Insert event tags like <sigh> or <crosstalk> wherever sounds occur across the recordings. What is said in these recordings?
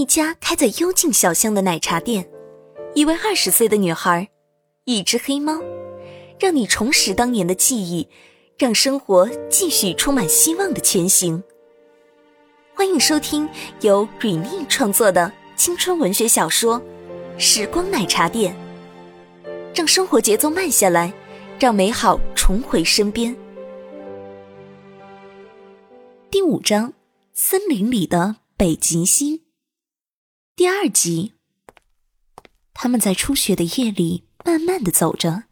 一家开在幽静小巷的奶茶店，一位二十岁的女孩，一只黑猫，让你重拾当年的记忆，让生活继续充满希望的前行。欢迎收听由 Rainy 创作的青春文学小说《时光奶茶店》，让生活节奏慢下来，让美好重回身边。第五章：森林里的北极星。第二集，他们在初雪的夜里慢慢的走着，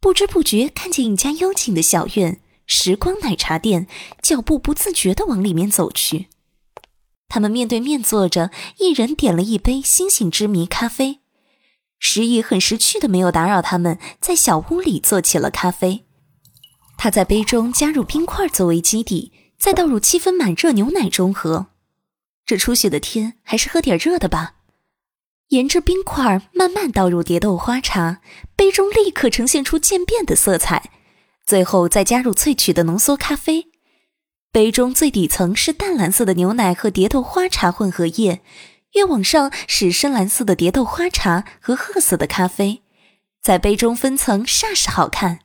不知不觉看见一家幽静的小院——时光奶茶店，脚步不自觉的往里面走去。他们面对面坐着，一人点了一杯星星之谜咖啡。石毅很识趣的没有打扰他们，在小屋里做起了咖啡。他在杯中加入冰块作为基底，再倒入七分满热牛奶中喝。这初雪的天，还是喝点热的吧。沿着冰块慢慢倒入蝶豆花茶，杯中立刻呈现出渐变的色彩。最后再加入萃取的浓缩咖啡。杯中最底层是淡蓝色的牛奶和蝶豆花茶混合液，越往上是深蓝色的蝶豆花茶和褐色的咖啡，在杯中分层煞是好看。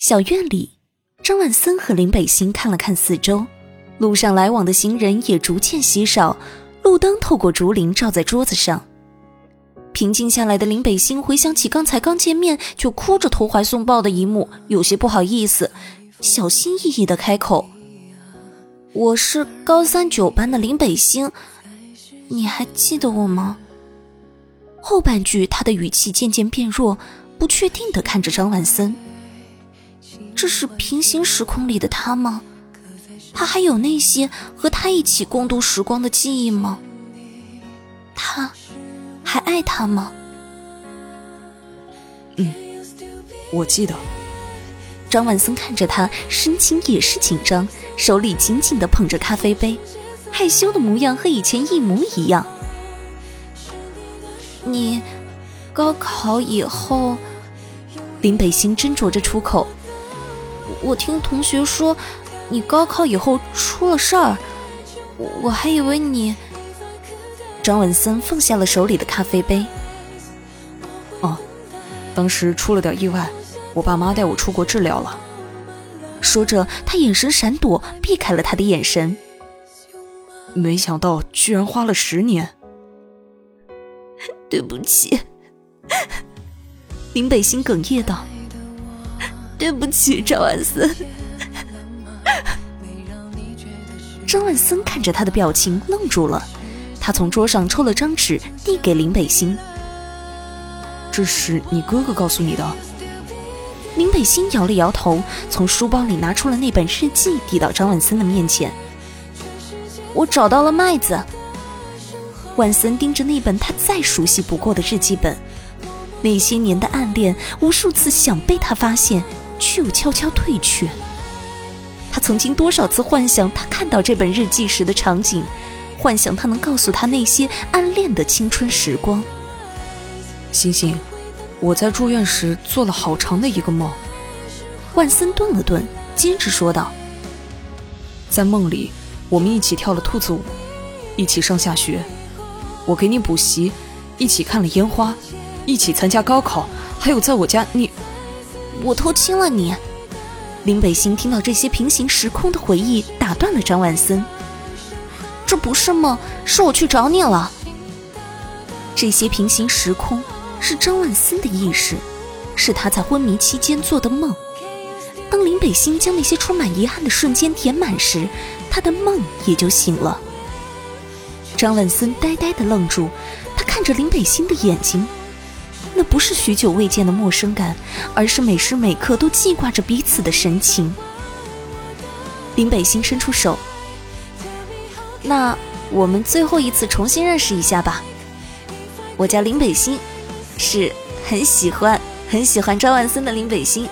小院里，张万森和林北星看了看四周，路上来往的行人也逐渐稀少，路灯透过竹林照在桌子上。平静下来的林北星回想起刚才刚见面就哭着投怀送抱的一幕，有些不好意思，小心翼翼的开口。我是高三九班的林北星，你还记得我吗？后半句他的语气渐渐变弱，不确定的看着张万森。这是平行时空里的他吗？他还有那些和他一起共度时光的记忆吗？他还爱他吗？嗯，我记得。张万森看着他，神情也是紧张。手里紧紧的捧着咖啡杯，害羞的模样和以前一模一样。你高考以后，林北星斟酌着出口。我听同学说，你高考以后出了事儿，我还以为你……张文森放下了手里的咖啡杯。哦，当时出了点意外，我爸妈带我出国治疗了。说着，他眼神闪躲，避开了他的眼神。没想到居然花了十年。<laughs> 对不起，林北星哽咽道：“ <laughs> 对不起，张万森。”张万森看着他的表情愣住了，他从桌上抽了张纸递给林北星：“这是你哥哥告诉你的。”林北星摇了摇头，从书包里拿出了那本日记，递到张万森的面前。我找到了麦子。万森盯着那本他再熟悉不过的日记本，那些年的暗恋，无数次想被他发现，却又悄悄退却。他曾经多少次幻想他看到这本日记时的场景，幻想他能告诉他那些暗恋的青春时光。星星。我在住院时做了好长的一个梦。万森顿了顿，坚持说道：“在梦里，我们一起跳了兔子舞，一起上下学，我给你补习，一起看了烟花，一起参加高考，还有在我家你，我偷亲了你。”林北星听到这些平行时空的回忆，打断了张万森：“这不是梦，是我去找你了。这些平行时空。”是张万森的意识，是他在昏迷期间做的梦。当林北星将那些充满遗憾的瞬间填满时，他的梦也就醒了。张万森呆呆地愣住，他看着林北星的眼睛，那不是许久未见的陌生感，而是每时每刻都记挂着彼此的神情。林北星伸出手，那我们最后一次重新认识一下吧。我叫林北星。是很喜欢很喜欢张万森的林北星。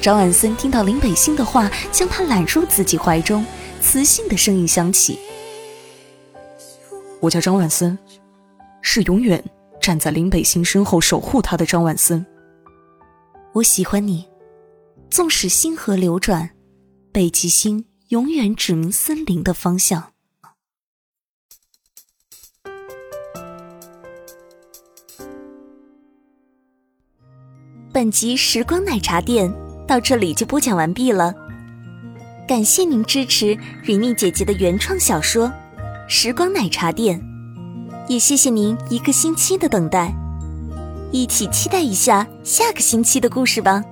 张万森听到林北星的话，将他揽入自己怀中，磁性的声音响起：“我叫张万森，是永远站在林北星身后守护他的张万森。我喜欢你。纵使星河流转北极星永远指明森林的方向。本集时光奶茶店到这里就播讲完毕了。感谢您支持蕊妮姐姐的原创小说时光奶茶店。也谢谢您一个星期的等待。一起期待一下下个星期的故事吧。